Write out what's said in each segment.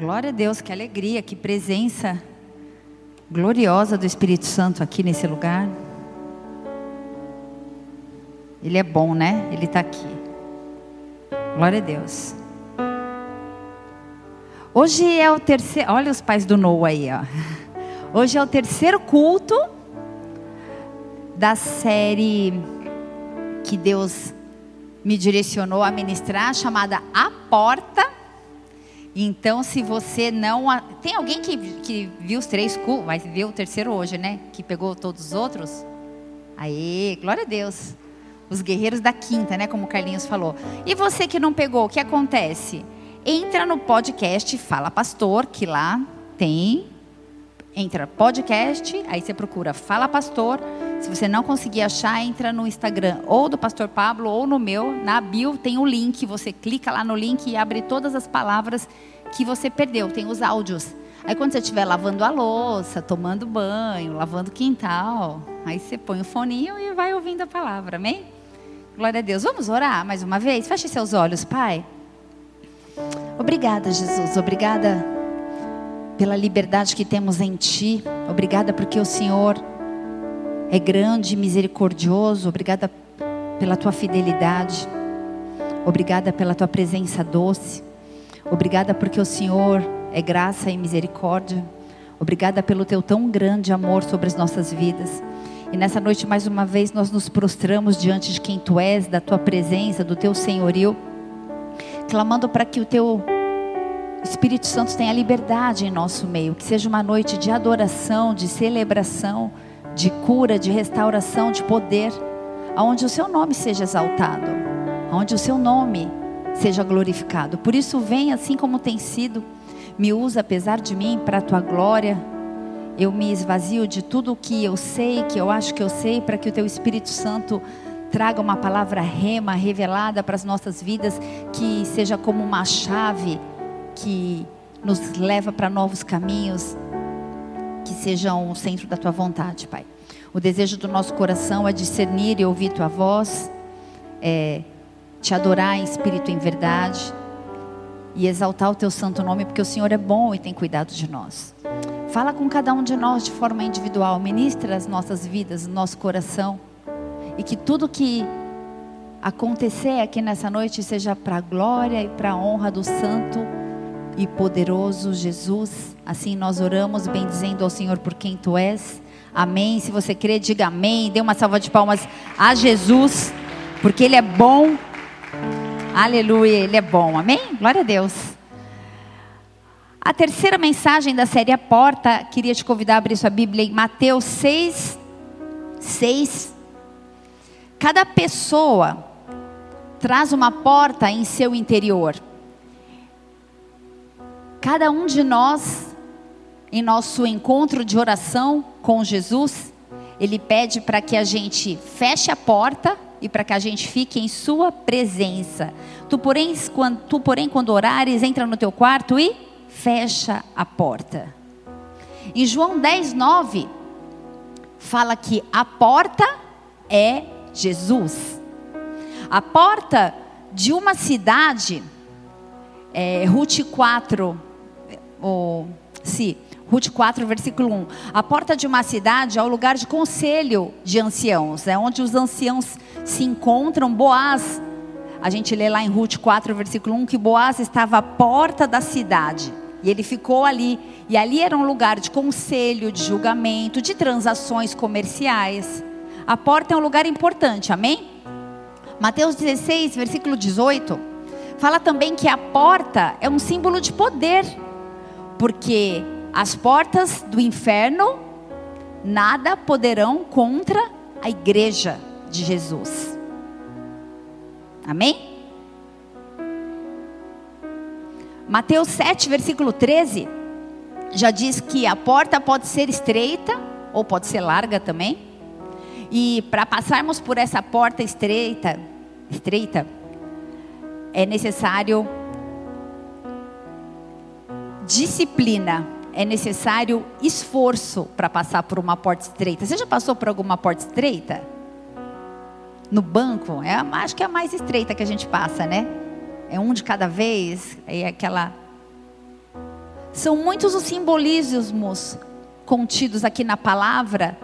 Glória a Deus, que alegria, que presença gloriosa do Espírito Santo aqui nesse lugar. Ele é bom, né? Ele está aqui. Glória a Deus. Hoje é o terceiro. Olha os pais do Noah aí, ó. Hoje é o terceiro culto da série que Deus me direcionou a ministrar, chamada A Porta. Então, se você não. Tem alguém que, que viu os três cultos? Vai ver o terceiro hoje, né? Que pegou todos os outros? Aê, glória a Deus. Os guerreiros da quinta, né? Como o Carlinhos falou. E você que não pegou, o que acontece? Entra no podcast Fala Pastor, que lá tem. Entra podcast, aí você procura Fala Pastor. Se você não conseguir achar, entra no Instagram ou do Pastor Pablo ou no meu. Na bio tem o link. Você clica lá no link e abre todas as palavras que você perdeu. Tem os áudios. Aí quando você estiver lavando a louça, tomando banho, lavando quintal, aí você põe o foninho e vai ouvindo a palavra, amém? Glória a Deus. Vamos orar mais uma vez? Feche seus olhos, Pai. Obrigada, Jesus. Obrigada pela liberdade que temos em Ti. Obrigada porque o Senhor é grande e misericordioso. Obrigada pela Tua fidelidade. Obrigada pela Tua presença doce. Obrigada porque o Senhor é graça e misericórdia. Obrigada pelo Teu tão grande amor sobre as nossas vidas. E nessa noite, mais uma vez, nós nos prostramos diante de quem Tu és, da Tua presença, do Teu senhorio, clamando para que o Teu Espírito Santo tenha liberdade em nosso meio, que seja uma noite de adoração, de celebração, de cura, de restauração, de poder, aonde o Seu nome seja exaltado, aonde o Seu nome seja glorificado. Por isso, vem assim como tem sido, me usa apesar de mim para a Tua glória. Eu me esvazio de tudo o que eu sei, que eu acho que eu sei, para que o Teu Espírito Santo traga uma palavra rema, revelada para as nossas vidas, que seja como uma chave que nos leva para novos caminhos, que sejam o centro da tua vontade, Pai. O desejo do nosso coração é discernir e ouvir tua voz, é te adorar em espírito e em verdade e exaltar o teu santo nome, porque o Senhor é bom e tem cuidado de nós. Fala com cada um de nós de forma individual, ministra as nossas vidas, nosso coração, e que tudo que acontecer aqui nessa noite seja para a glória e para a honra do santo e poderoso Jesus. Assim nós oramos, bendizendo ao Senhor por quem tu és. Amém. Se você crê, diga amém. Dê uma salva de palmas a Jesus, porque Ele é bom. Aleluia, Ele é bom. Amém? Glória a Deus. A terceira mensagem da série A Porta, queria te convidar a abrir sua Bíblia em Mateus 6, 6. Cada pessoa traz uma porta em seu interior. Cada um de nós, em nosso encontro de oração com Jesus, ele pede para que a gente feche a porta e para que a gente fique em sua presença. Tu porém, quando, tu, porém, quando orares, entra no teu quarto e fecha a porta. Em João 10, 9, fala que a porta é Jesus. A porta de uma cidade, é, Ruth 4, ou, se, Ruth 4, versículo 1. A porta de uma cidade é o lugar de conselho de anciãos, é onde os anciãos se encontram. Boaz, a gente lê lá em Ruth 4, versículo 1, que Boaz estava à porta da cidade. E ele ficou ali. E ali era um lugar de conselho, de julgamento, de transações comerciais. A porta é um lugar importante, amém? Mateus 16, versículo 18, fala também que a porta é um símbolo de poder porque as portas do inferno nada poderão contra a igreja de Jesus. Amém? Mateus 7, versículo 13, já diz que a porta pode ser estreita ou pode ser larga também. E para passarmos por essa porta estreita, estreita, é necessário disciplina, é necessário esforço para passar por uma porta estreita. Você já passou por alguma porta estreita? No banco, é, acho que é a mais estreita que a gente passa, né? É um de cada vez, é aquela São muitos os simbolismos contidos aqui na palavra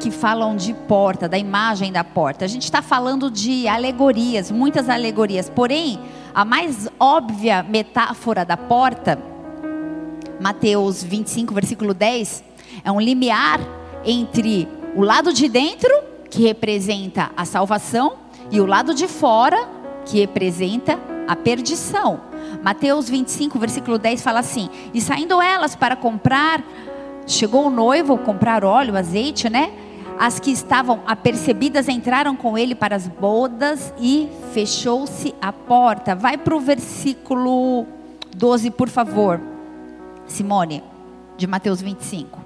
que falam de porta, da imagem da porta. A gente está falando de alegorias, muitas alegorias. Porém, a mais óbvia metáfora da porta, Mateus 25, versículo 10, é um limiar entre o lado de dentro, que representa a salvação, e o lado de fora, que representa a perdição. Mateus 25, versículo 10 fala assim: E saindo elas para comprar, chegou o noivo comprar óleo, azeite, né? As que estavam apercebidas entraram com ele para as bodas e fechou-se a porta. Vai para o versículo 12, por favor, Simone, de Mateus 25.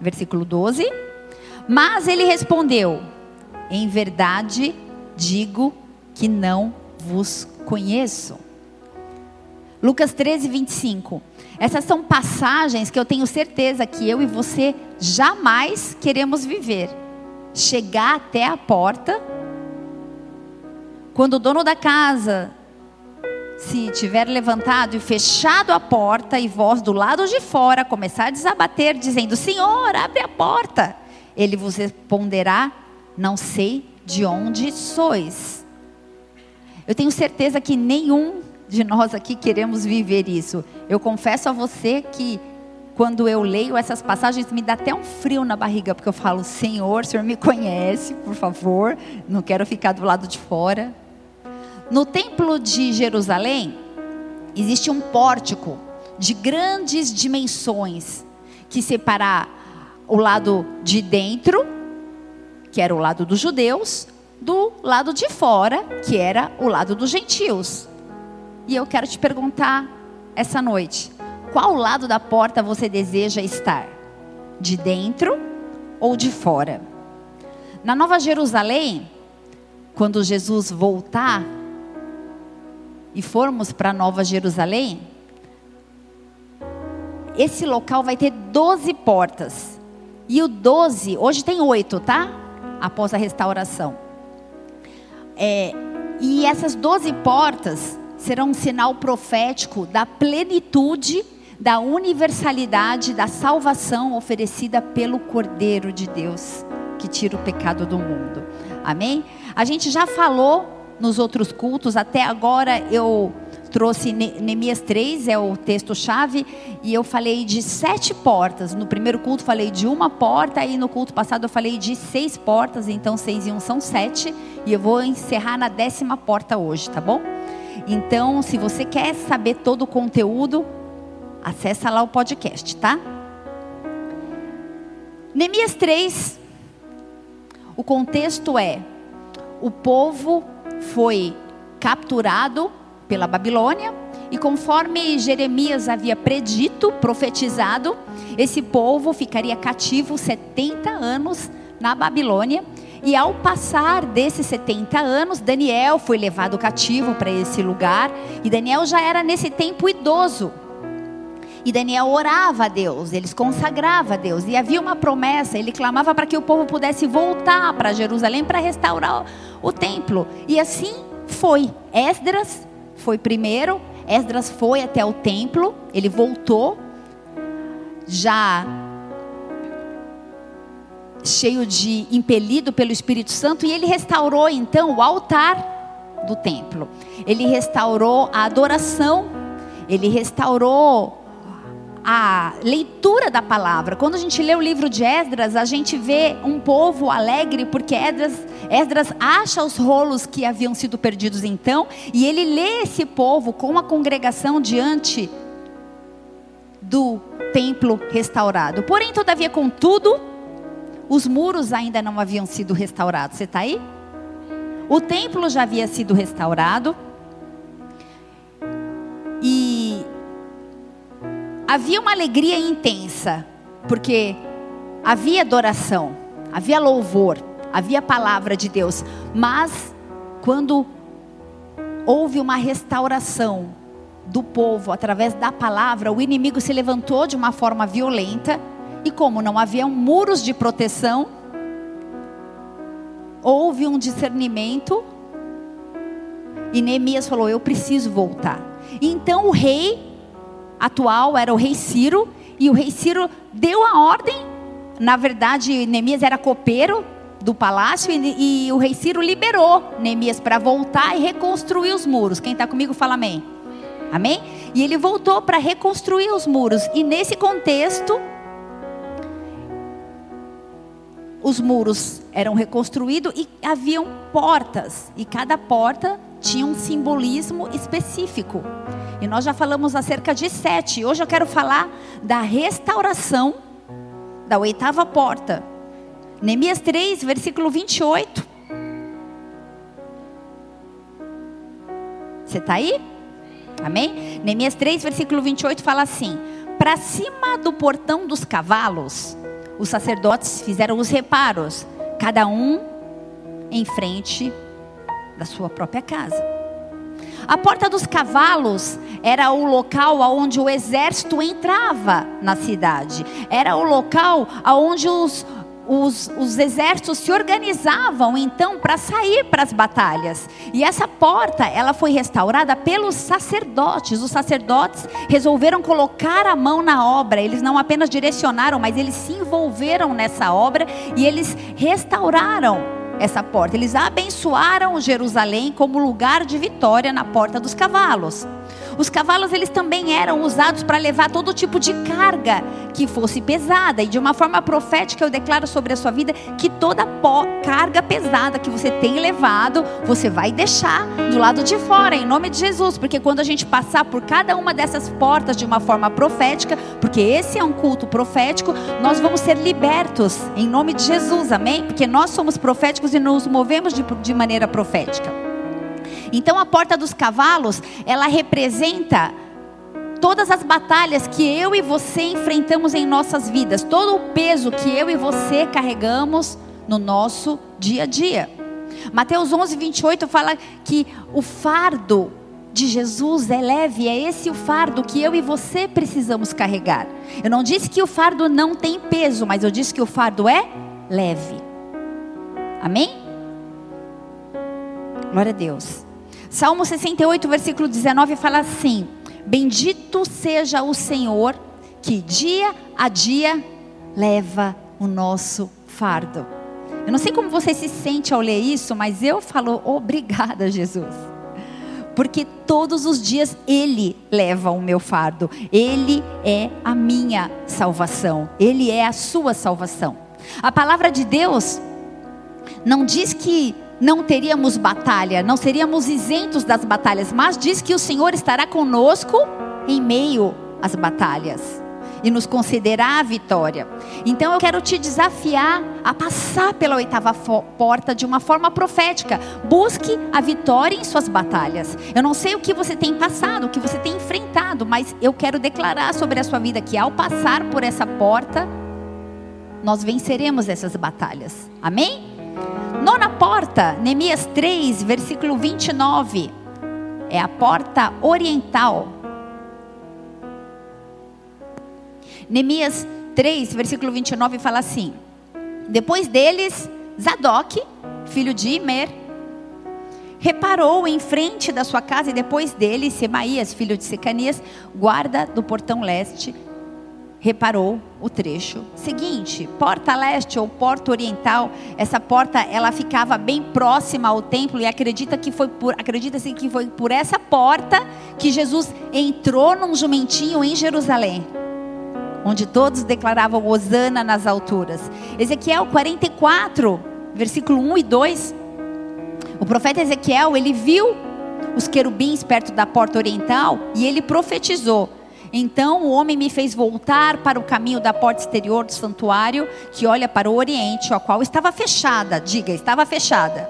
Versículo 12. Mas ele respondeu: Em verdade digo que não vos conheço. Lucas 13, 25. Essas são passagens que eu tenho certeza que eu e você jamais queremos viver. Chegar até a porta, quando o dono da casa se tiver levantado e fechado a porta e voz do lado de fora começar a desabater, dizendo: Senhor, abre a porta, ele vos responderá: Não sei de onde sois. Eu tenho certeza que nenhum de nós aqui queremos viver isso. Eu confesso a você que quando eu leio essas passagens me dá até um frio na barriga, porque eu falo: Senhor, o Senhor me conhece, por favor, não quero ficar do lado de fora. No templo de Jerusalém, existe um pórtico de grandes dimensões que separa o lado de dentro, que era o lado dos judeus, do lado de fora, que era o lado dos gentios. E eu quero te perguntar essa noite: qual lado da porta você deseja estar? De dentro ou de fora? Na Nova Jerusalém, quando Jesus voltar e formos para Nova Jerusalém, esse local vai ter 12 portas. E o 12, hoje tem oito, tá? Após a restauração. É, e essas 12 portas serão um sinal profético da plenitude, da universalidade, da salvação oferecida pelo Cordeiro de Deus, que tira o pecado do mundo. Amém? A gente já falou nos outros cultos, até agora eu trouxe Neemias 3, é o texto-chave, e eu falei de sete portas. No primeiro culto falei de uma porta, e no culto passado eu falei de seis portas, então seis e um são sete, e eu vou encerrar na décima porta hoje, tá bom? Então, se você quer saber todo o conteúdo, acessa lá o podcast, tá? Neemias 3, o contexto é: o povo foi capturado pela Babilônia, e conforme Jeremias havia predito, profetizado, esse povo ficaria cativo 70 anos na Babilônia. E ao passar desses 70 anos, Daniel foi levado cativo para esse lugar. E Daniel já era nesse tempo idoso. E Daniel orava a Deus, eles consagrava a Deus. E havia uma promessa, ele clamava para que o povo pudesse voltar para Jerusalém para restaurar o templo. E assim foi. Esdras foi primeiro, Esdras foi até o templo, ele voltou, já cheio de impelido pelo Espírito Santo, e ele restaurou então o altar do templo. Ele restaurou a adoração, ele restaurou a leitura da palavra. Quando a gente lê o livro de Esdras, a gente vê um povo alegre porque Esdras, Esdras acha os rolos que haviam sido perdidos então, e ele lê esse povo com a congregação diante do templo restaurado. Porém, todavia, contudo, os muros ainda não haviam sido restaurados. Você está aí? O templo já havia sido restaurado. E havia uma alegria intensa, porque havia adoração, havia louvor, havia palavra de Deus, mas quando houve uma restauração do povo através da palavra, o inimigo se levantou de uma forma violenta, e como não haviam muros de proteção, houve um discernimento E Neemias falou: Eu preciso voltar. Então o rei atual era o rei Ciro, e o rei Ciro deu a ordem. Na verdade, Neemias era copeiro do palácio e, e o rei Ciro liberou Neemias para voltar e reconstruir os muros. Quem está comigo fala amém. Amém? E ele voltou para reconstruir os muros. E nesse contexto, os muros eram reconstruídos e haviam portas. E cada porta tinha um simbolismo específico. E nós já falamos acerca de sete. Hoje eu quero falar da restauração da oitava porta. Neemias 3, versículo 28. Você está aí? Amém? Neemias 3, versículo 28 fala assim: Para cima do portão dos cavalos, os sacerdotes fizeram os reparos, cada um em frente da sua própria casa. A porta dos cavalos era o local onde o exército entrava na cidade. Era o local onde os, os, os exércitos se organizavam então para sair para as batalhas. E essa porta, ela foi restaurada pelos sacerdotes. Os sacerdotes resolveram colocar a mão na obra. Eles não apenas direcionaram, mas eles se envolveram nessa obra e eles restauraram essa porta. Eles abençoaram Jerusalém como lugar de vitória na porta dos cavalos. Os cavalos eles também eram usados para levar todo tipo de carga que fosse pesada. E de uma forma profética eu declaro sobre a sua vida que toda carga pesada que você tem levado, você vai deixar do lado de fora, em nome de Jesus. Porque quando a gente passar por cada uma dessas portas de uma forma profética, porque esse é um culto profético, nós vamos ser libertos em nome de Jesus, amém? Porque nós somos proféticos e nos movemos de, de maneira profética. Então a porta dos cavalos, ela representa todas as batalhas que eu e você enfrentamos em nossas vidas, todo o peso que eu e você carregamos no nosso dia a dia. Mateus 11, 28 fala que o fardo de Jesus é leve, é esse o fardo que eu e você precisamos carregar. Eu não disse que o fardo não tem peso, mas eu disse que o fardo é leve. Amém? Glória a Deus. Salmo 68, versículo 19 fala assim: Bendito seja o Senhor que dia a dia leva o nosso fardo. Eu não sei como você se sente ao ler isso, mas eu falo obrigada, Jesus. Porque todos os dias Ele leva o meu fardo, Ele é a minha salvação, Ele é a sua salvação. A palavra de Deus não diz que não teríamos batalha, não seríamos isentos das batalhas, mas diz que o Senhor estará conosco em meio às batalhas e nos concederá a vitória. Então eu quero te desafiar a passar pela oitava porta de uma forma profética. Busque a vitória em suas batalhas. Eu não sei o que você tem passado, o que você tem enfrentado, mas eu quero declarar sobre a sua vida que ao passar por essa porta, nós venceremos essas batalhas. Amém? Nona porta, Neemias 3, versículo 29. É a porta oriental. Neemias 3, versículo 29 fala assim: Depois deles, Zadok, filho de Imer, reparou em frente da sua casa, e depois dele, Semaías, filho de Secanias, guarda do portão leste, reparou o trecho seguinte, porta leste ou porta oriental, essa porta ela ficava bem próxima ao templo e acredita que foi por acredita-se que foi por essa porta que Jesus entrou num jumentinho em Jerusalém, onde todos declaravam hosana nas alturas. Ezequiel 44, versículo 1 e 2. O profeta Ezequiel, ele viu os querubins perto da porta oriental e ele profetizou então o homem me fez voltar para o caminho da porta exterior do santuário, que olha para o oriente, a qual estava fechada. Diga, estava fechada.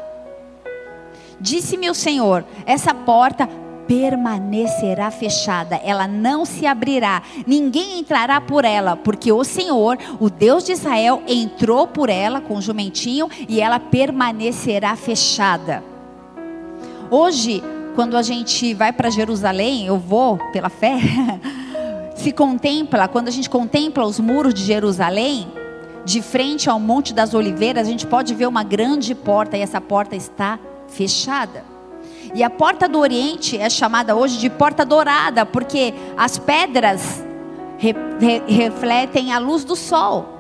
Disse-me o Senhor: essa porta permanecerá fechada, ela não se abrirá, ninguém entrará por ela, porque o Senhor, o Deus de Israel, entrou por ela com o jumentinho e ela permanecerá fechada. Hoje, quando a gente vai para Jerusalém, eu vou pela fé. se contempla, quando a gente contempla os muros de Jerusalém, de frente ao Monte das Oliveiras, a gente pode ver uma grande porta e essa porta está fechada. E a porta do Oriente é chamada hoje de porta dourada, porque as pedras re, re, refletem a luz do sol.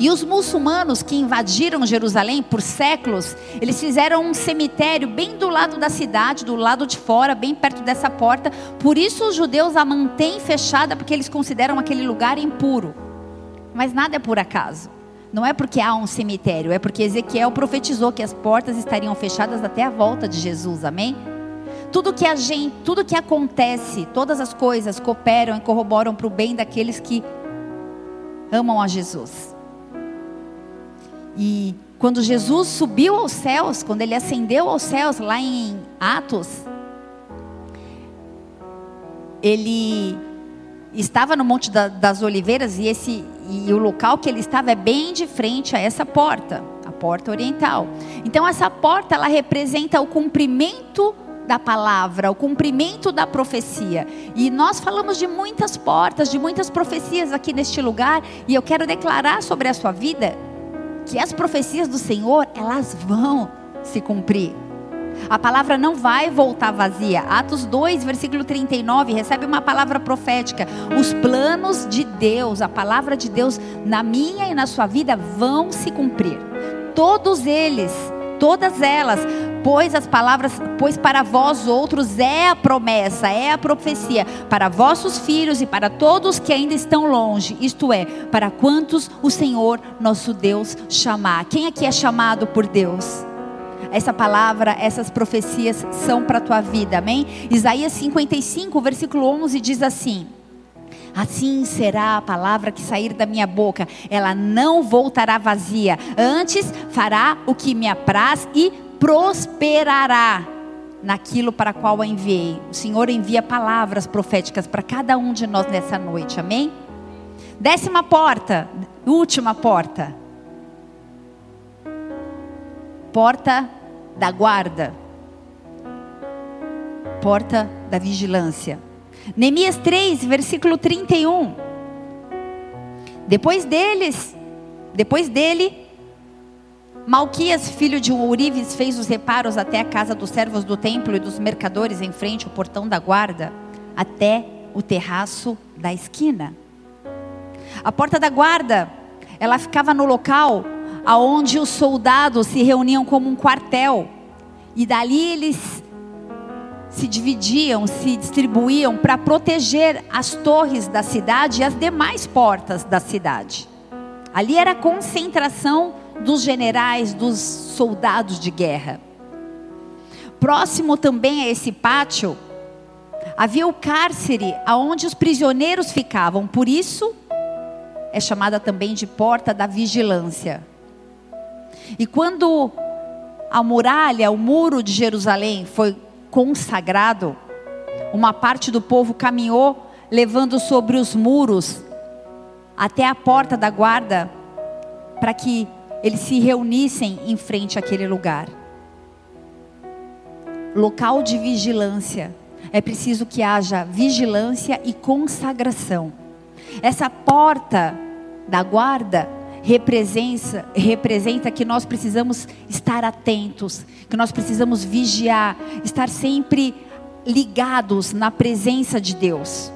E os muçulmanos que invadiram Jerusalém por séculos, eles fizeram um cemitério bem do lado da cidade, do lado de fora, bem perto dessa porta. Por isso os judeus a mantêm fechada, porque eles consideram aquele lugar impuro. Mas nada é por acaso. Não é porque há um cemitério, é porque Ezequiel profetizou que as portas estariam fechadas até a volta de Jesus. Amém? Tudo que a gente, tudo que acontece, todas as coisas cooperam e corroboram para o bem daqueles que amam a Jesus. E quando Jesus subiu aos céus, quando ele ascendeu aos céus, lá em Atos, ele estava no Monte das Oliveiras e, esse, e o local que ele estava é bem de frente a essa porta, a porta oriental. Então essa porta ela representa o cumprimento da palavra, o cumprimento da profecia. E nós falamos de muitas portas, de muitas profecias aqui neste lugar, e eu quero declarar sobre a sua vida que as profecias do Senhor, elas vão se cumprir. A palavra não vai voltar vazia. Atos 2, versículo 39, recebe uma palavra profética. Os planos de Deus, a palavra de Deus na minha e na sua vida vão se cumprir. Todos eles, todas elas, pois as palavras, pois para vós outros é a promessa, é a profecia, para vossos filhos e para todos que ainda estão longe, isto é, para quantos o Senhor nosso Deus chamar. Quem aqui é chamado por Deus? Essa palavra, essas profecias são para a tua vida, amém? Isaías 55, versículo 11 diz assim: Assim será a palavra que sair da minha boca, ela não voltará vazia, antes fará o que me apraz e prosperará naquilo para qual a enviei. O Senhor envia palavras proféticas para cada um de nós nessa noite, amém? Décima porta, última porta. Porta da guarda. Porta da vigilância. Neemias 3, versículo 31. Depois deles, depois dele, Malquias, filho de Urives, fez os reparos até a casa dos servos do templo e dos mercadores em frente ao portão da guarda, até o terraço da esquina. A porta da guarda, ela ficava no local aonde os soldados se reuniam como um quartel. E dali eles se dividiam, se distribuíam para proteger as torres da cidade e as demais portas da cidade. Ali era a concentração dos generais, dos soldados de guerra. Próximo também a esse pátio, havia o cárcere aonde os prisioneiros ficavam, por isso é chamada também de porta da vigilância. E quando a muralha, o muro de Jerusalém foi consagrado, uma parte do povo caminhou levando sobre os muros até a porta da guarda para que eles se reunissem em frente àquele lugar. Local de vigilância. É preciso que haja vigilância e consagração. Essa porta da guarda representa, representa que nós precisamos estar atentos, que nós precisamos vigiar, estar sempre ligados na presença de Deus.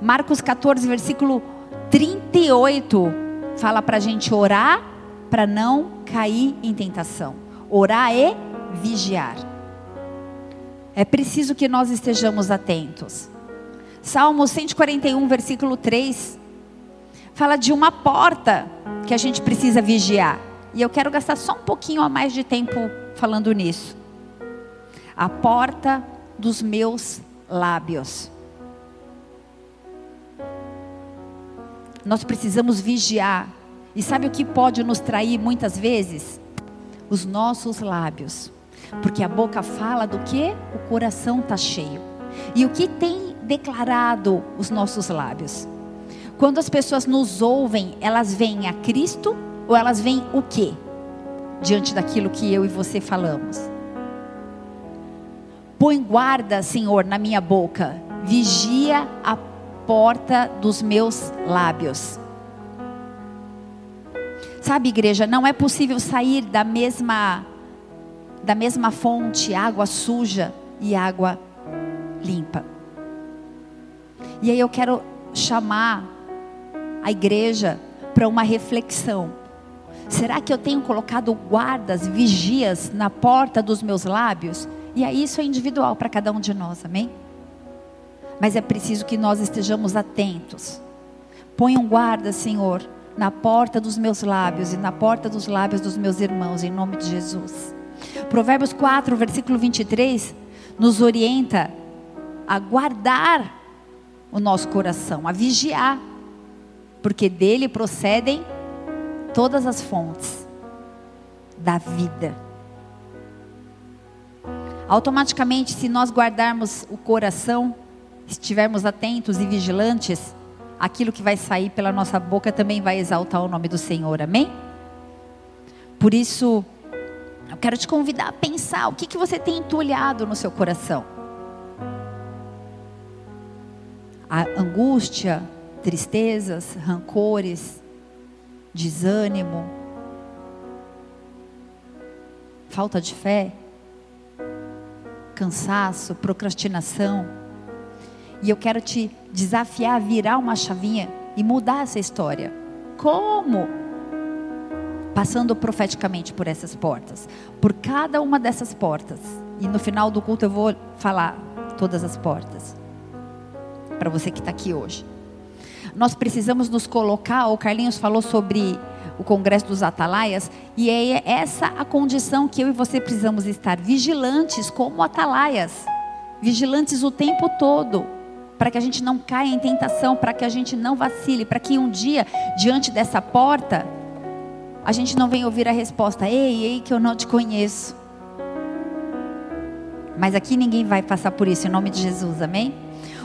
Marcos 14, versículo 38, fala para a gente orar para não cair em tentação. Orar é vigiar. É preciso que nós estejamos atentos. Salmo 141, versículo 3, fala de uma porta que a gente precisa vigiar. E eu quero gastar só um pouquinho a mais de tempo falando nisso. A porta dos meus lábios. Nós precisamos vigiar. E sabe o que pode nos trair muitas vezes? Os nossos lábios. Porque a boca fala do que o coração está cheio. E o que tem declarado os nossos lábios? Quando as pessoas nos ouvem, elas veem a Cristo ou elas veem o quê? Diante daquilo que eu e você falamos. Põe guarda, Senhor, na minha boca. Vigia a porta dos meus lábios. Sabe, igreja, não é possível sair da mesma da mesma fonte água suja e água limpa. E aí eu quero chamar a igreja para uma reflexão. Será que eu tenho colocado guardas, vigias na porta dos meus lábios? E aí isso é individual para cada um de nós, amém? Mas é preciso que nós estejamos atentos. Põe um guarda, Senhor, na porta dos meus lábios e na porta dos lábios dos meus irmãos, em nome de Jesus. Provérbios 4, versículo 23, nos orienta a guardar o nosso coração, a vigiar, porque dele procedem todas as fontes da vida. Automaticamente, se nós guardarmos o coração, estivermos atentos e vigilantes, aquilo que vai sair pela nossa boca também vai exaltar o nome do Senhor, amém? Por isso, eu quero te convidar a pensar o que, que você tem entulhado no seu coração. A angústia, tristezas, rancores, desânimo, falta de fé, cansaço, procrastinação. E eu quero te desafiar virar uma chavinha e mudar essa história. Como? Passando profeticamente por essas portas. Por cada uma dessas portas. E no final do culto eu vou falar todas as portas. Para você que está aqui hoje. Nós precisamos nos colocar, o Carlinhos falou sobre o Congresso dos Atalaias, e é essa a condição que eu e você precisamos estar vigilantes como atalaias, vigilantes o tempo todo, para que a gente não caia em tentação, para que a gente não vacile, para que um dia, diante dessa porta, a gente não venha ouvir a resposta: Ei, ei, que eu não te conheço. Mas aqui ninguém vai passar por isso, em nome de Jesus, amém?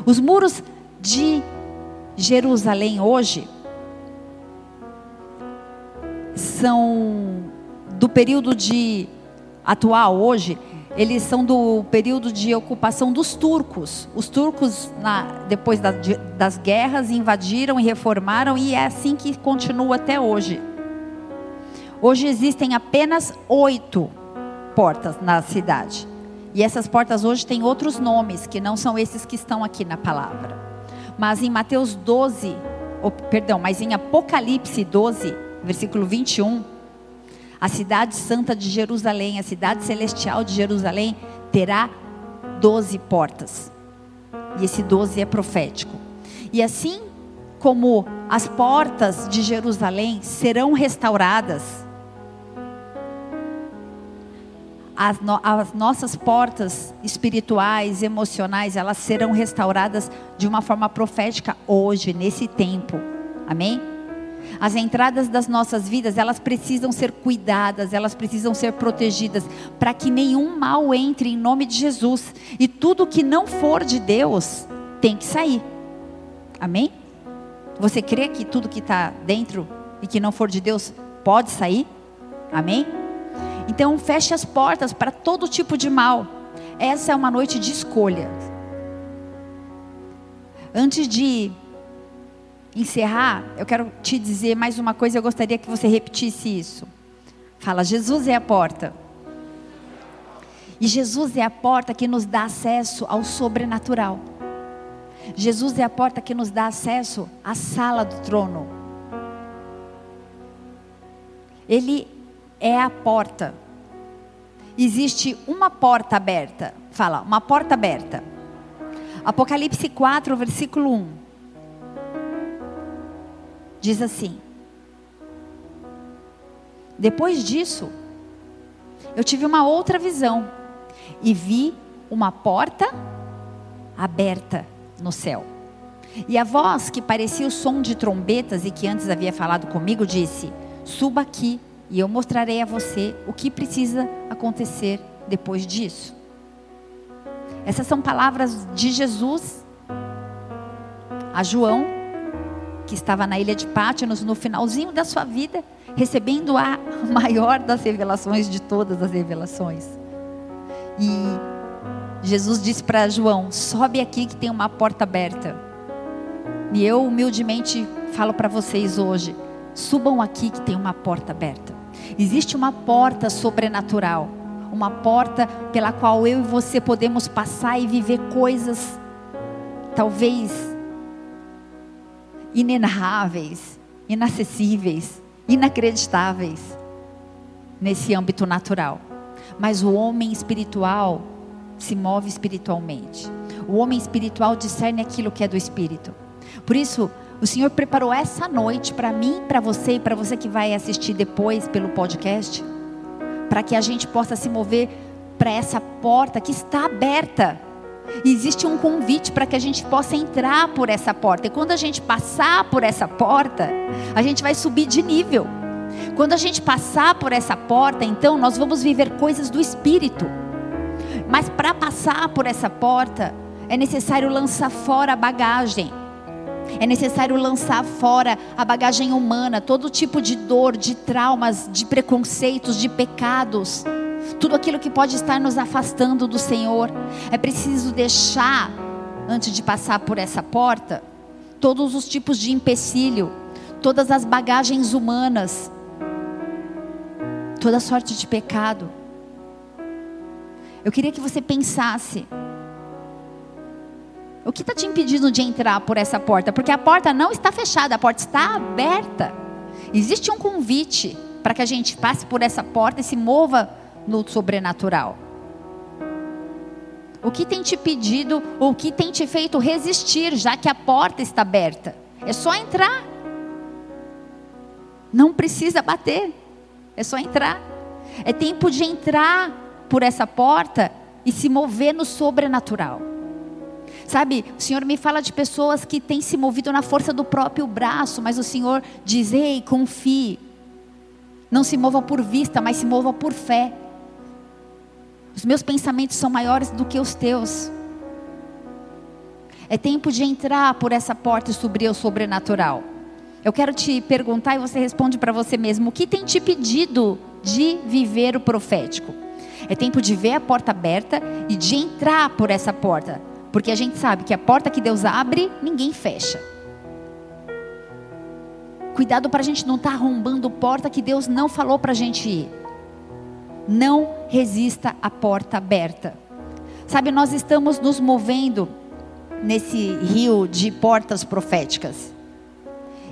Os muros de Jerusalém hoje são do período de atual hoje, eles são do período de ocupação dos turcos. Os turcos, na, depois da, de, das guerras, invadiram e reformaram, e é assim que continua até hoje. Hoje existem apenas oito portas na cidade. E essas portas hoje têm outros nomes, que não são esses que estão aqui na palavra. Mas em Mateus 12, oh, perdão, mas em Apocalipse 12, versículo 21, a cidade santa de Jerusalém, a cidade celestial de Jerusalém, terá doze portas. E esse doze é profético. E assim como as portas de Jerusalém serão restauradas, as, no, as, nossas portas espirituais, emocionais, elas serão restauradas de uma forma profética hoje, nesse tempo. Amém? As entradas das nossas vidas, elas precisam ser cuidadas, elas precisam ser protegidas, para que nenhum mal entre em nome de Jesus. E tudo que não for de Deus tem que sair. Amém? Você crê que tudo que está dentro e que não for de Deus pode sair? Amém? Então feche as portas para todo tipo de mal. Essa é uma noite de escolha. Antes de encerrar, eu quero te dizer mais uma coisa, eu gostaria que você repetisse isso. Fala, Jesus é a porta. E Jesus é a porta que nos dá acesso ao sobrenatural. Jesus é a porta que nos dá acesso à sala do trono. Ele é a porta. Existe uma porta aberta. Fala, uma porta aberta. Apocalipse 4, versículo 1 diz assim: Depois disso, eu tive uma outra visão e vi uma porta aberta no céu. E a voz que parecia o som de trombetas e que antes havia falado comigo disse: Suba aqui e eu mostrarei a você o que precisa acontecer depois disso. Essas são palavras de Jesus a João que estava na ilha de Pátinos no finalzinho da sua vida, recebendo a maior das revelações de todas as revelações. E Jesus disse para João: sobe aqui que tem uma porta aberta. E eu humildemente falo para vocês hoje: subam aqui que tem uma porta aberta. Existe uma porta sobrenatural, uma porta pela qual eu e você podemos passar e viver coisas talvez inenarráveis, inacessíveis, inacreditáveis nesse âmbito natural. Mas o homem espiritual se move espiritualmente. O homem espiritual discerne aquilo que é do espírito. Por isso, o Senhor preparou essa noite para mim, para você e para você que vai assistir depois pelo podcast, para que a gente possa se mover para essa porta que está aberta. Existe um convite para que a gente possa entrar por essa porta. E quando a gente passar por essa porta, a gente vai subir de nível. Quando a gente passar por essa porta, então nós vamos viver coisas do espírito. Mas para passar por essa porta, é necessário lançar fora a bagagem. É necessário lançar fora a bagagem humana, todo tipo de dor, de traumas, de preconceitos, de pecados, tudo aquilo que pode estar nos afastando do Senhor. É preciso deixar, antes de passar por essa porta, todos os tipos de empecilho, todas as bagagens humanas, toda sorte de pecado. Eu queria que você pensasse. O que está te impedindo de entrar por essa porta? Porque a porta não está fechada, a porta está aberta. Existe um convite para que a gente passe por essa porta e se mova no sobrenatural. O que tem te pedido, o que tem te feito resistir, já que a porta está aberta? É só entrar. Não precisa bater. É só entrar. É tempo de entrar por essa porta e se mover no sobrenatural. Sabe, o Senhor me fala de pessoas que têm se movido na força do próprio braço, mas o Senhor diz: ei, confie. Não se mova por vista, mas se mova por fé. Os meus pensamentos são maiores do que os teus. É tempo de entrar por essa porta e subir o sobrenatural. Eu quero te perguntar e você responde para você mesmo: o que tem te pedido de viver o profético? É tempo de ver a porta aberta e de entrar por essa porta. Porque a gente sabe que a porta que Deus abre, ninguém fecha. Cuidado para a gente não estar tá arrombando porta que Deus não falou para a gente ir. Não resista à porta aberta. Sabe, nós estamos nos movendo nesse rio de portas proféticas.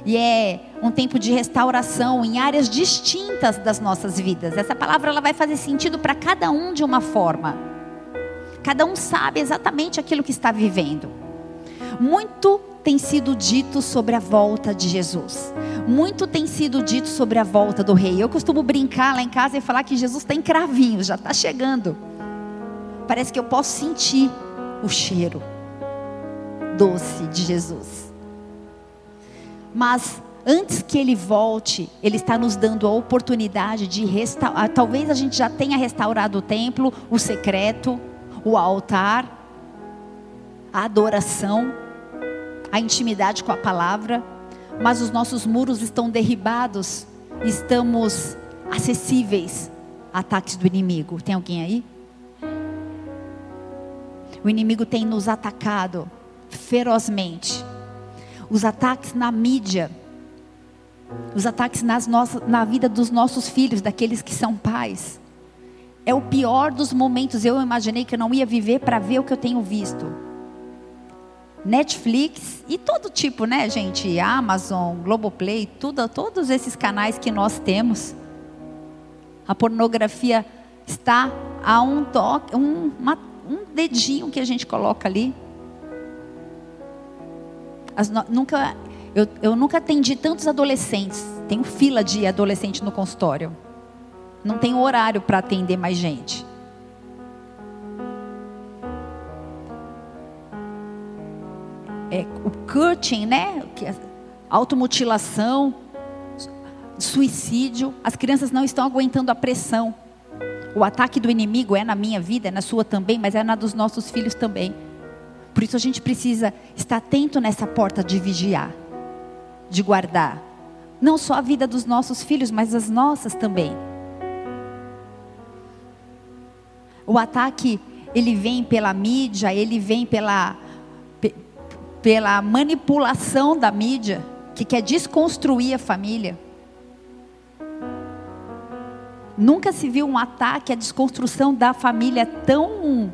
E é um tempo de restauração em áreas distintas das nossas vidas. Essa palavra ela vai fazer sentido para cada um de uma forma. Cada um sabe exatamente aquilo que está vivendo. Muito tem sido dito sobre a volta de Jesus. Muito tem sido dito sobre a volta do rei. Eu costumo brincar lá em casa e falar que Jesus está em cravinho, já está chegando. Parece que eu posso sentir o cheiro doce de Jesus. Mas antes que ele volte, ele está nos dando a oportunidade de restaurar. Ah, talvez a gente já tenha restaurado o templo, o secreto, o altar, a adoração, a intimidade com a palavra, mas os nossos muros estão derribados, estamos acessíveis a ataques do inimigo. Tem alguém aí? O inimigo tem nos atacado ferozmente os ataques na mídia, os ataques nas nossas, na vida dos nossos filhos, daqueles que são pais. É o pior dos momentos. Eu imaginei que eu não ia viver para ver o que eu tenho visto. Netflix e todo tipo, né, gente? Amazon, Globoplay, tudo, todos esses canais que nós temos. A pornografia está a um toque, um, uma, um dedinho que a gente coloca ali. As, nunca, eu, eu nunca atendi tantos adolescentes. Tenho fila de adolescente no consultório. Não tenho horário para atender mais gente. É, o cutting, né? É automutilação, suicídio. As crianças não estão aguentando a pressão. O ataque do inimigo é na minha vida, é na sua também, mas é na dos nossos filhos também. Por isso a gente precisa estar atento nessa porta de vigiar, de guardar. Não só a vida dos nossos filhos, mas as nossas também. O ataque, ele vem pela mídia, ele vem pela, pela manipulação da mídia, que quer desconstruir a família. Nunca se viu um ataque, a desconstrução da família tão.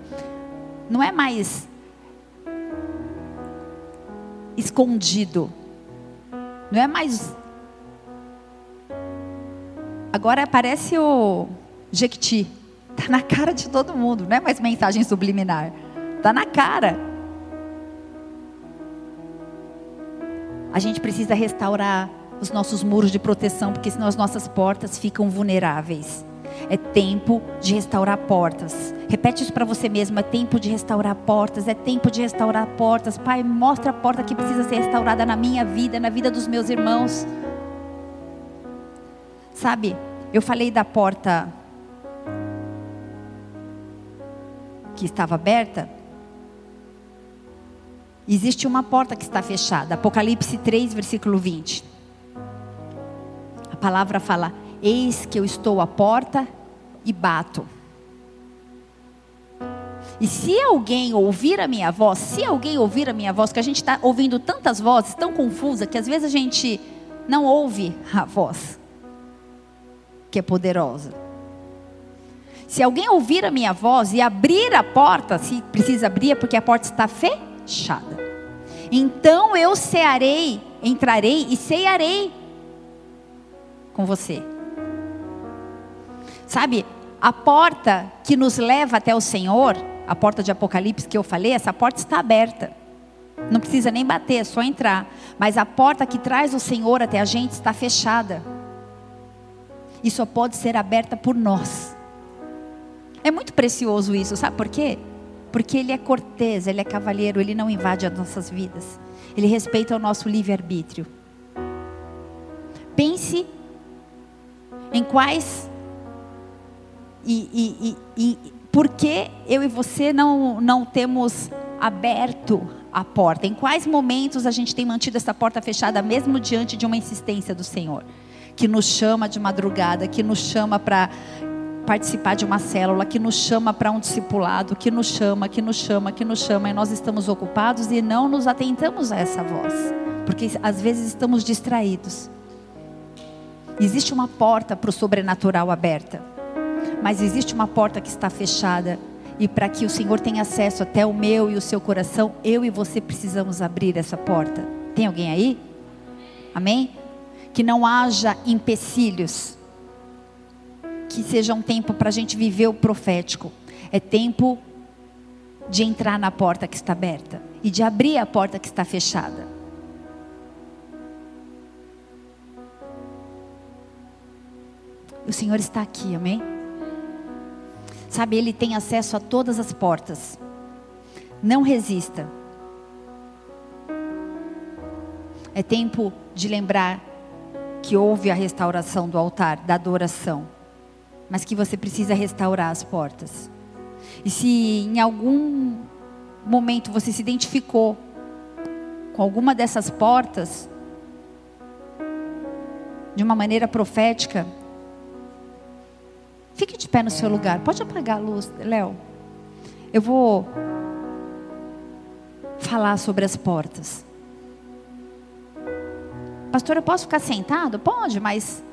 Não é mais escondido. Não é mais. Agora aparece o Jequiti. Está na cara de todo mundo. Não é mais mensagem subliminar. Está na cara. A gente precisa restaurar os nossos muros de proteção, porque senão as nossas portas ficam vulneráveis. É tempo de restaurar portas. Repete isso para você mesmo: é tempo de restaurar portas, é tempo de restaurar portas. Pai, mostra a porta que precisa ser restaurada na minha vida, na vida dos meus irmãos. Sabe, eu falei da porta que estava aberta. Existe uma porta que está fechada. Apocalipse 3, versículo 20. A palavra fala: Eis que eu estou à porta e bato. E se alguém ouvir a minha voz, se alguém ouvir a minha voz, que a gente está ouvindo tantas vozes tão confusa que às vezes a gente não ouve a voz que é poderosa. Se alguém ouvir a minha voz e abrir a porta, se precisa abrir, é porque a porta está fechada. Então eu cearei, entrarei e cearei com você. Sabe, a porta que nos leva até o Senhor, a porta de Apocalipse que eu falei, essa porta está aberta. Não precisa nem bater, é só entrar. Mas a porta que traz o Senhor até a gente está fechada. E só pode ser aberta por nós. É muito precioso isso, sabe por quê? Porque Ele é cortês, Ele é cavalheiro, Ele não invade as nossas vidas. Ele respeita o nosso livre-arbítrio. Pense em quais e, e, e, e por que eu e você não, não temos aberto a porta? Em quais momentos a gente tem mantido essa porta fechada, mesmo diante de uma insistência do Senhor? Que nos chama de madrugada, que nos chama para participar de uma célula, que nos chama para um discipulado, que nos chama, que nos chama, que nos chama, e nós estamos ocupados e não nos atentamos a essa voz, porque às vezes estamos distraídos. Existe uma porta para o sobrenatural aberta, mas existe uma porta que está fechada. E para que o Senhor tenha acesso até o meu e o seu coração, eu e você precisamos abrir essa porta. Tem alguém aí? Amém? Que não haja empecilhos. Que seja um tempo para a gente viver o profético. É tempo de entrar na porta que está aberta e de abrir a porta que está fechada. O Senhor está aqui, amém? Sabe, Ele tem acesso a todas as portas. Não resista. É tempo de lembrar que houve a restauração do altar, da adoração, mas que você precisa restaurar as portas. E se em algum momento você se identificou com alguma dessas portas, de uma maneira profética, Fique de pé no seu lugar. Pode apagar a luz, Léo. Eu vou falar sobre as portas. Pastor, eu posso ficar sentado? Pode, mas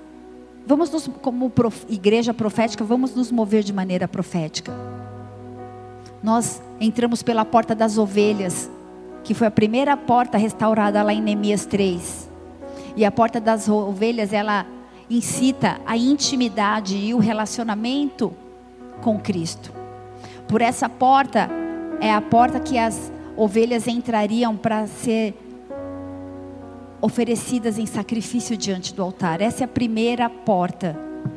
vamos nos, como prof, igreja profética, vamos nos mover de maneira profética. Nós entramos pela porta das ovelhas, que foi a primeira porta restaurada lá em Neemias 3. E a porta das ovelhas, ela incita a intimidade e o relacionamento com Cristo. Por essa porta é a porta que as ovelhas entrariam para ser oferecidas em sacrifício diante do altar. Essa é a primeira porta.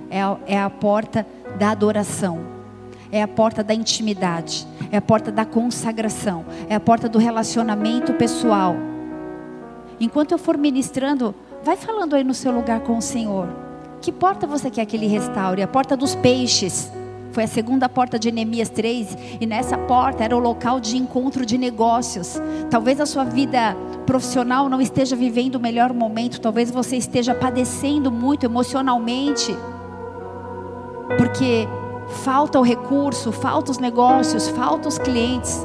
É a, é a porta da adoração. É a porta da intimidade. É a porta da consagração. É a porta do relacionamento pessoal. Enquanto eu for ministrando, vai falando aí no seu lugar com o Senhor. Que porta você quer que ele restaure? A porta dos peixes. Foi a segunda porta de Neemias 3, e nessa porta era o local de encontro de negócios. Talvez a sua vida profissional não esteja vivendo o melhor momento, talvez você esteja padecendo muito emocionalmente, porque falta o recurso, falta os negócios, falta os clientes.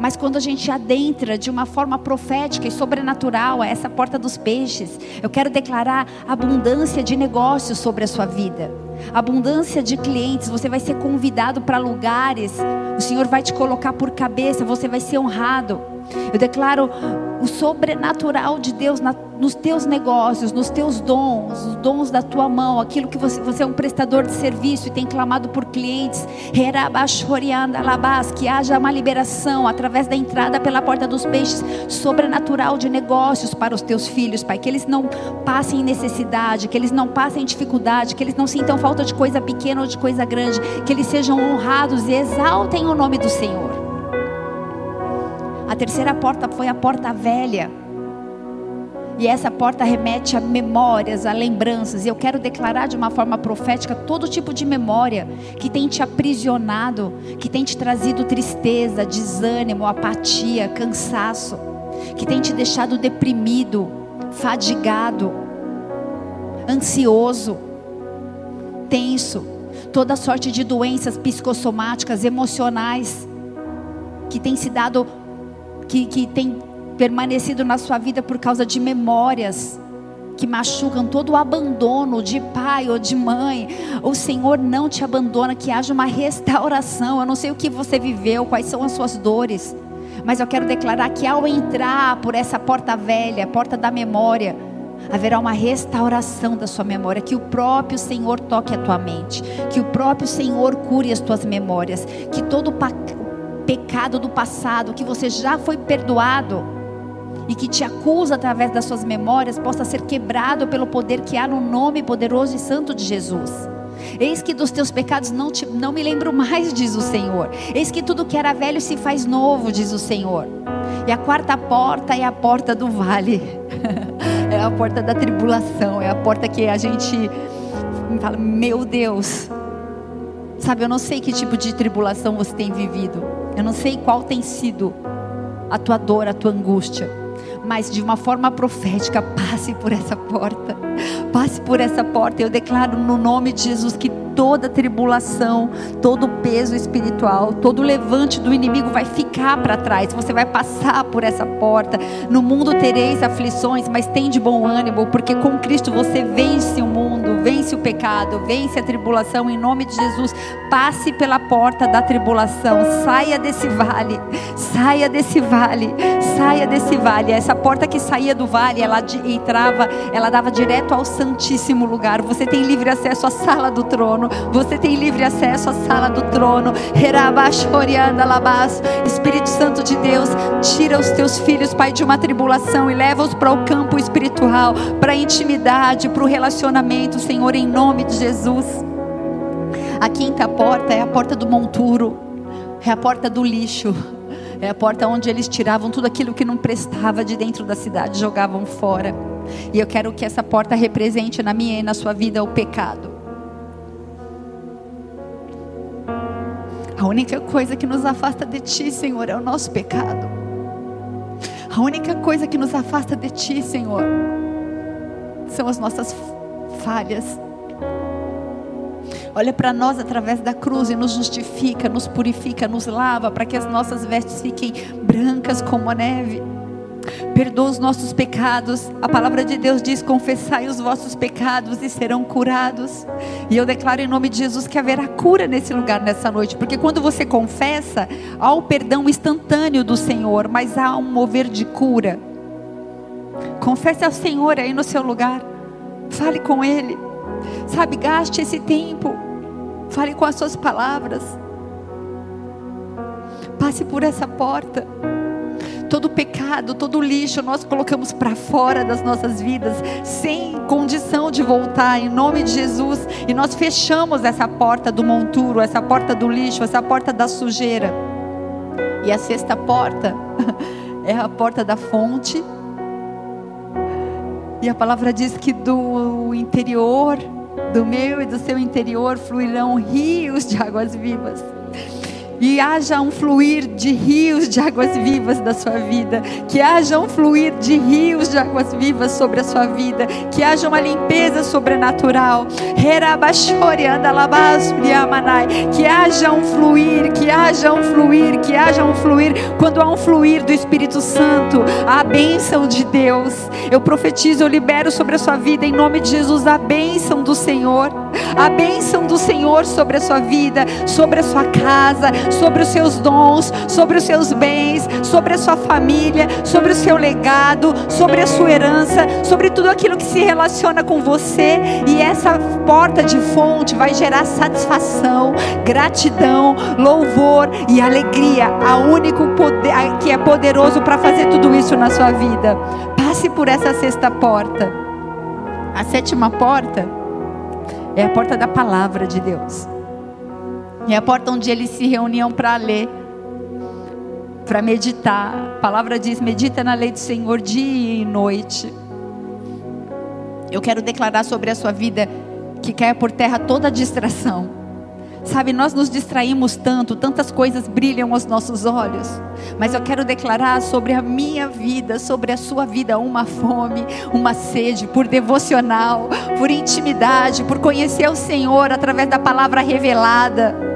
Mas quando a gente adentra de uma forma profética e sobrenatural a essa porta dos peixes, eu quero declarar abundância de negócios sobre a sua vida. Abundância de clientes, você vai ser convidado para lugares, o Senhor vai te colocar por cabeça, você vai ser honrado. Eu declaro o sobrenatural de Deus na, nos teus negócios, nos teus dons, os dons da tua mão, aquilo que você, você é um prestador de serviço e tem clamado por clientes. Que haja uma liberação através da entrada pela porta dos peixes, sobrenatural de negócios para os teus filhos, Pai. Que eles não passem necessidade, que eles não passem dificuldade, que eles não sintam falta de coisa pequena ou de coisa grande, que eles sejam honrados e exaltem o nome do Senhor. A terceira porta foi a porta velha. E essa porta remete a memórias, a lembranças. E eu quero declarar de uma forma profética todo tipo de memória que tem te aprisionado, que tem te trazido tristeza, desânimo, apatia, cansaço, que tem te deixado deprimido, fadigado, ansioso, tenso, toda sorte de doenças psicossomáticas, emocionais, que tem se dado que, que tem permanecido na sua vida por causa de memórias que machucam todo o abandono de pai ou de mãe. O Senhor não te abandona, que haja uma restauração. Eu não sei o que você viveu, quais são as suas dores, mas eu quero declarar que ao entrar por essa porta velha, porta da memória, haverá uma restauração da sua memória, que o próprio Senhor toque a tua mente, que o próprio Senhor cure as tuas memórias, que todo pecado do passado que você já foi perdoado e que te acusa através das suas memórias possa ser quebrado pelo poder que há no nome poderoso e santo de Jesus. Eis que dos teus pecados não, te, não me lembro mais, diz o Senhor. Eis que tudo que era velho se faz novo, diz o Senhor. E a quarta porta é a porta do vale, é a porta da tribulação, é a porta que a gente fala: Meu Deus, sabe, eu não sei que tipo de tribulação você tem vivido. Eu não sei qual tem sido a tua dor, a tua angústia, mas de uma forma profética, passe por essa porta. Passe por essa porta. Eu declaro no nome de Jesus que toda tribulação, todo peso espiritual, todo levante do inimigo vai ficar para trás. Você vai passar por essa porta. No mundo tereis aflições, mas tem de bom ânimo, porque com Cristo você vence o mundo, vence o pecado, vence a tribulação em nome de Jesus. Passe pela porta da tribulação, saia desse vale, saia desse vale, saia desse vale. Essa porta que saía do vale, ela entrava, ela dava direto ao santíssimo lugar. Você tem livre acesso à sala do trono você tem livre acesso à sala do trono. Espírito Santo de Deus, tira os teus filhos, Pai, de uma tribulação e leva-os para o campo espiritual, para a intimidade, para o relacionamento, Senhor, em nome de Jesus. A quinta porta é a porta do monturo, é a porta do lixo. É a porta onde eles tiravam tudo aquilo que não prestava de dentro da cidade, jogavam fora. E eu quero que essa porta represente na minha e na sua vida o pecado. A única coisa que nos afasta de Ti, Senhor, é o nosso pecado. A única coisa que nos afasta de Ti, Senhor, são as nossas falhas. Olha para nós através da cruz e nos justifica, nos purifica, nos lava, para que as nossas vestes fiquem brancas como a neve perdoa os nossos pecados. A palavra de Deus diz: confessai os vossos pecados e serão curados. E eu declaro em nome de Jesus que haverá cura nesse lugar nessa noite, porque quando você confessa, há o perdão instantâneo do Senhor, mas há um mover de cura. Confesse ao Senhor aí no seu lugar, fale com Ele, sabe, gaste esse tempo, fale com as suas palavras, passe por essa porta todo pecado, todo lixo nós colocamos para fora das nossas vidas, sem condição de voltar, em nome de Jesus. E nós fechamos essa porta do monturo, essa porta do lixo, essa porta da sujeira. E a sexta porta é a porta da fonte. E a palavra diz que do interior, do meu e do seu interior, fluirão rios de águas vivas. E haja um fluir de rios de águas vivas da sua vida, que haja um fluir de rios de águas vivas sobre a sua vida, que haja uma limpeza sobrenatural, que haja um fluir, que haja um fluir, que haja um fluir, quando há um fluir do Espírito Santo, a bênção de Deus, eu profetizo, eu libero sobre a sua vida, em nome de Jesus, a bênção do Senhor, a bênção do Senhor sobre a sua vida, sobre a sua casa, sobre os seus dons, sobre os seus bens, sobre a sua família, sobre o seu legado, sobre a sua herança, sobre tudo aquilo que se relaciona com você. E essa porta de fonte vai gerar satisfação, gratidão, louvor e alegria. A único poder que é poderoso para fazer tudo isso na sua vida. Passe por essa sexta porta. A sétima porta é a porta da palavra de Deus. É a porta onde eles se reuniam para ler, para meditar. A palavra diz: medita na lei do Senhor dia e noite. Eu quero declarar sobre a sua vida que caia por terra toda distração. Sabe, nós nos distraímos tanto, tantas coisas brilham aos nossos olhos. Mas eu quero declarar sobre a minha vida, sobre a sua vida, uma fome, uma sede por devocional, por intimidade, por conhecer o Senhor através da palavra revelada.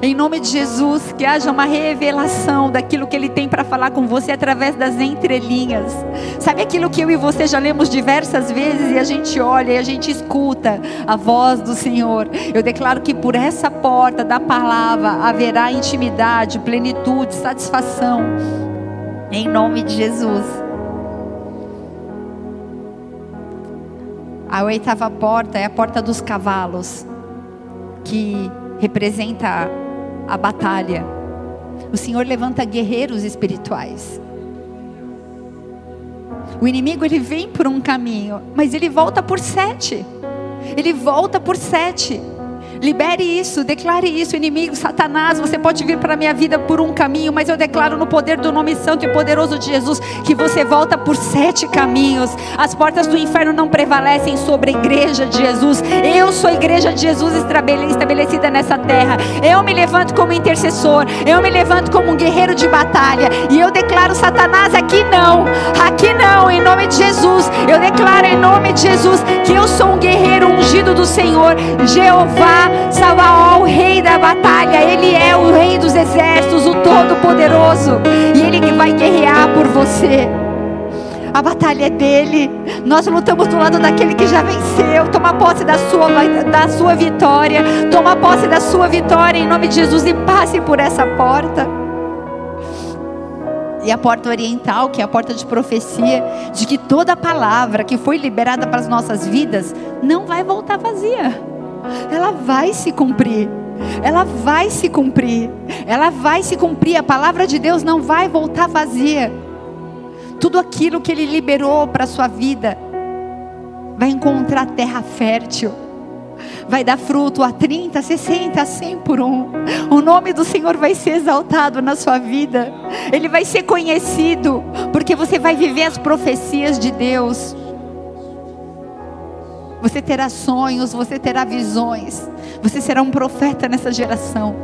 Em nome de Jesus, que haja uma revelação daquilo que Ele tem para falar com você através das entrelinhas. Sabe aquilo que eu e você já lemos diversas vezes e a gente olha e a gente escuta a voz do Senhor. Eu declaro que por essa porta da palavra haverá intimidade, plenitude, satisfação. Em nome de Jesus. A oitava porta é a porta dos cavalos, que representa a batalha. O Senhor levanta guerreiros espirituais. O inimigo ele vem por um caminho, mas ele volta por sete. Ele volta por sete. Libere isso, declare isso, inimigo, Satanás. Você pode vir para a minha vida por um caminho, mas eu declaro no poder do nome santo e poderoso de Jesus que você volta por sete caminhos. As portas do inferno não prevalecem sobre a igreja de Jesus. Eu sou a igreja de Jesus estabelecida nessa terra. Eu me levanto como intercessor, eu me levanto como um guerreiro de batalha. E eu declaro, Satanás, aqui não, aqui não, em nome de Jesus. Eu declaro em nome de Jesus que eu sou um guerreiro ungido do Senhor, Jeová Sabaó, o rei da batalha, ele é o rei dos exércitos, o todo-poderoso, e ele que vai guerrear por você. A batalha é dele. Nós lutamos do lado daquele que já venceu. Toma posse da sua, da sua vitória. Toma posse da sua vitória em nome de Jesus e passe por essa porta. E a porta oriental, que é a porta de profecia, de que toda palavra que foi liberada para as nossas vidas não vai voltar vazia ela vai se cumprir. Ela vai se cumprir. Ela vai se cumprir. A palavra de Deus não vai voltar vazia. Tudo aquilo que Ele liberou para a sua vida vai encontrar terra fértil. Vai dar fruto a 30, 60, 100 por um. O nome do Senhor vai ser exaltado na sua vida. Ele vai ser conhecido. Porque você vai viver as profecias de Deus. Você terá sonhos, você terá visões. Você será um profeta nessa geração.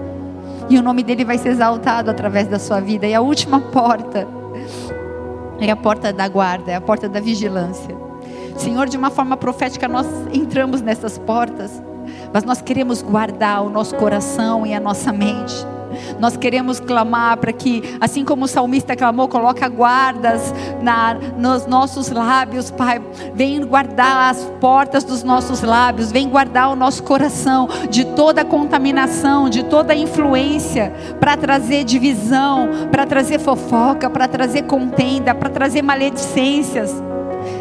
E o nome dele vai ser exaltado através da sua vida. E a última porta é a porta da guarda, é a porta da vigilância. Senhor, de uma forma profética, nós entramos nessas portas, mas nós queremos guardar o nosso coração e a nossa mente nós queremos clamar para que, assim como o salmista clamou, coloca guardas na, nos nossos lábios, Pai. Vem guardar as portas dos nossos lábios, vem guardar o nosso coração de toda contaminação, de toda influência, para trazer divisão, para trazer fofoca, para trazer contenda, para trazer maledicências.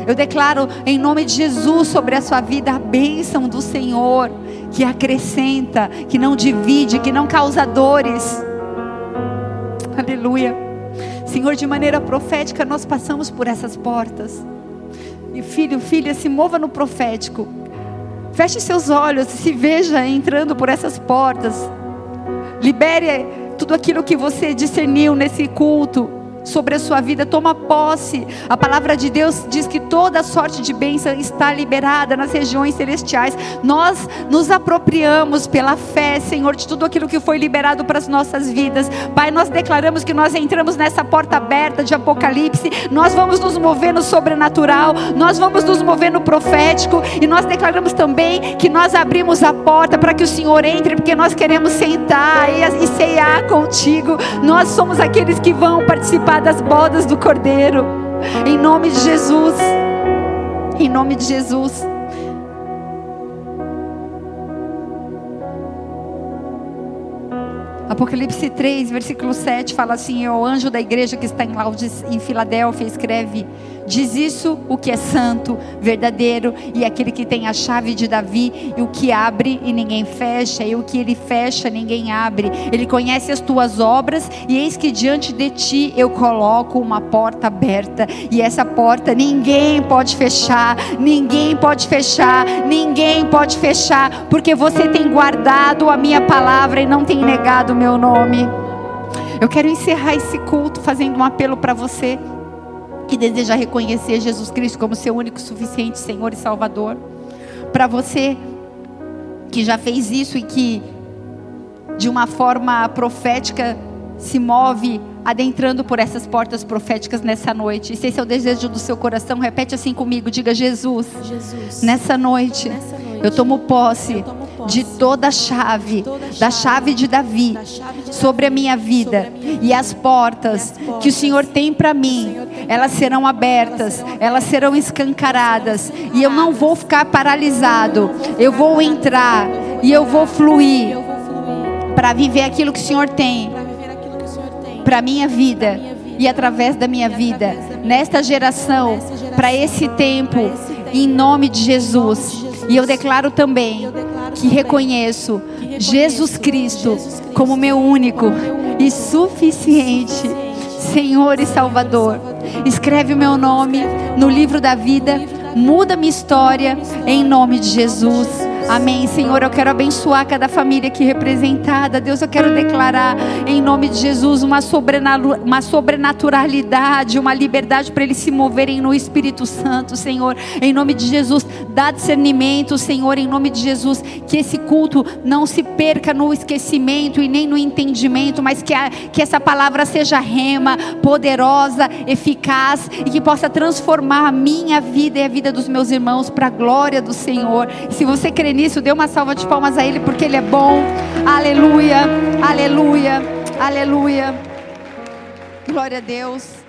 Eu declaro em nome de Jesus sobre a sua vida a bênção do Senhor que acrescenta, que não divide, que não causa dores. Aleluia. Senhor, de maneira profética, nós passamos por essas portas. E filho, filha, se mova no profético. Feche seus olhos e se veja entrando por essas portas. Libere tudo aquilo que você discerniu nesse culto sobre a sua vida. Toma posse. A palavra de Deus diz que toda sorte de bênção está liberada nas regiões celestiais. Nós nos apropriamos pela fé, Senhor, de tudo aquilo que foi liberado para as nossas vidas. Pai, nós declaramos que nós entramos nessa porta aberta de Apocalipse. Nós vamos nos mover no sobrenatural. Nós vamos nos mover no profético. E nós declaramos também que nós abrimos a porta para que o Senhor entre, porque nós queremos sentar e, e ceiar contigo. Nós somos aqueles que vão participar das bodas do Cordeiro. Em nome de Jesus. Em nome de Jesus. Apocalipse 3, versículo 7 fala assim: O anjo da igreja que está em, Laudes, em Filadélfia escreve: Diz isso o que é santo, verdadeiro e aquele que tem a chave de Davi, e o que abre e ninguém fecha, e o que ele fecha ninguém abre. Ele conhece as tuas obras, e eis que diante de ti eu coloco uma porta aberta, e essa porta ninguém pode fechar, ninguém pode fechar, ninguém pode fechar, porque você tem guardado a minha palavra e não tem negado o meu nome. Eu quero encerrar esse culto fazendo um apelo para você que deseja reconhecer Jesus Cristo como seu único suficiente Senhor e Salvador. Para você que já fez isso e que de uma forma profética se move adentrando por essas portas proféticas nessa noite. E se esse é o desejo do seu coração, repete assim comigo, diga Jesus. Jesus nessa noite, nessa noite eu tomo posse, eu tomo posse de toda a chave, da chave. de Davi, sobre, a minha vida, e as portas, as portas que o Senhor tem para mim, elas serão abertas, elas serão, escancaradas, e eu não vou ficar paralisado. Eu vou entrar e eu vou fluir para viver aquilo que o Senhor tem para a minha vida e através da minha vida, nesta geração, para esse tempo, em nome de Jesus. E eu declaro também que reconheço Jesus Cristo como meu único e suficiente Senhor e Salvador. Escreve o meu nome no livro da vida, muda minha história em nome de Jesus. Amém, Senhor. Eu quero abençoar cada família aqui representada. Deus, eu quero declarar em nome de Jesus uma, uma sobrenaturalidade, uma liberdade para eles se moverem no Espírito Santo, Senhor. Em nome de Jesus, dá discernimento, Senhor, em nome de Jesus, que esse culto não se perca no esquecimento e nem no entendimento, mas que, a, que essa palavra seja rema, poderosa, eficaz e que possa transformar a minha vida e a vida dos meus irmãos para a glória do Senhor. Se você crê nisso, dê uma salva de palmas a Ele, porque Ele é bom. Aleluia, aleluia, aleluia. Glória a Deus.